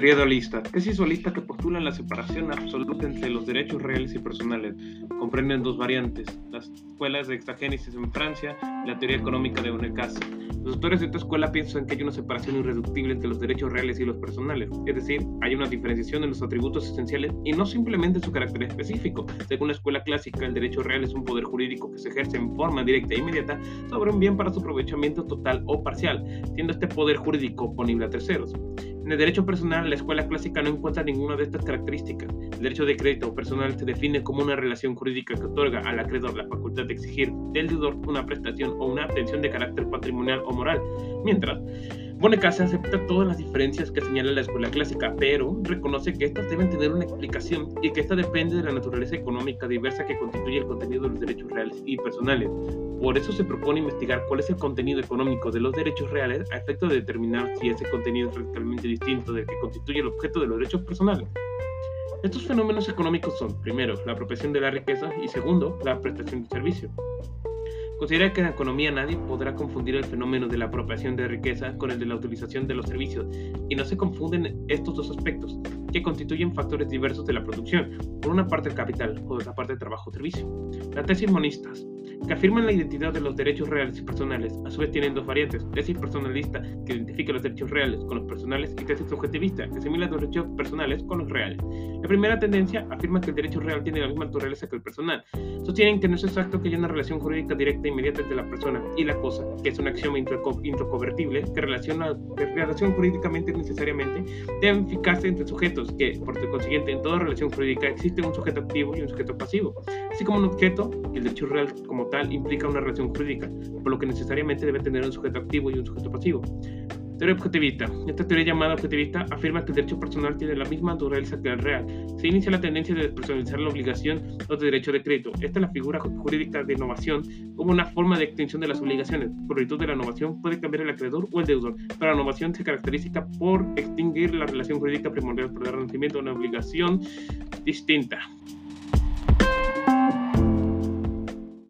Teoría dualista. Tesis dualista que postula la separación absoluta entre los derechos reales y personales. Comprenden dos variantes, las escuelas de extagénesis en Francia y la teoría económica de Bonecas. Los autores de esta escuela piensan que hay una separación irreductible entre los derechos reales y los personales, es decir, hay una diferenciación en los atributos esenciales y no simplemente su carácter específico. Según la escuela clásica, el derecho real es un poder jurídico que se ejerce en forma directa e inmediata sobre un bien para su aprovechamiento total o parcial, siendo este poder jurídico oponible a terceros. En el derecho personal, la escuela clásica no encuentra ninguna de estas características. El derecho de crédito personal se define como una relación jurídica que otorga al acreedor la facultad de exigir del deudor una prestación o una atención de carácter patrimonial o moral, mientras Bonecase acepta todas las diferencias que señala la escuela clásica, pero reconoce que estas deben tener una explicación y que esta depende de la naturaleza económica diversa que constituye el contenido de los derechos reales y personales. Por eso se propone investigar cuál es el contenido económico de los derechos reales a efecto de determinar si ese contenido es radicalmente distinto del que constituye el objeto de los derechos personales. Estos fenómenos económicos son, primero, la apropiación de la riqueza y segundo, la prestación de servicio. Considera que en la economía nadie podrá confundir el fenómeno de la apropiación de riqueza con el de la utilización de los servicios, y no se confunden estos dos aspectos, que constituyen factores diversos de la producción, por una parte el capital, por otra parte el trabajo-servicio. Las tesis monistas que afirman la identidad de los derechos reales y personales, a su vez tienen dos variantes, tesis personalista, que identifica los derechos reales con los personales, y tesis subjetivista, que asimila los derechos personales con los reales. La primera tendencia afirma que el derecho real tiene la misma naturaleza que el personal. Sostienen que no es exacto que haya una relación jurídica directa e inmediata entre la persona y la cosa, que es un axioma introconvertible, que relaciona que relación jurídicamente necesariamente debe fijarse entre sujetos, que por consiguiente en toda relación jurídica existe un sujeto activo y un sujeto pasivo, así como un objeto, el derecho real como tal implica una relación jurídica, por lo que necesariamente debe tener un sujeto activo y un sujeto pasivo. Teoría objetivista. Esta teoría llamada objetivista afirma que el derecho personal tiene la misma naturaleza que el real. Se inicia la tendencia de despersonalizar la obligación o de derecho de crédito. Esta es la figura jurídica de innovación como una forma de extensión de las obligaciones. Por virtud de la innovación puede cambiar el acreedor o el deudor, pero la innovación se caracteriza por extinguir la relación jurídica primordial para dar nacimiento a una obligación distinta.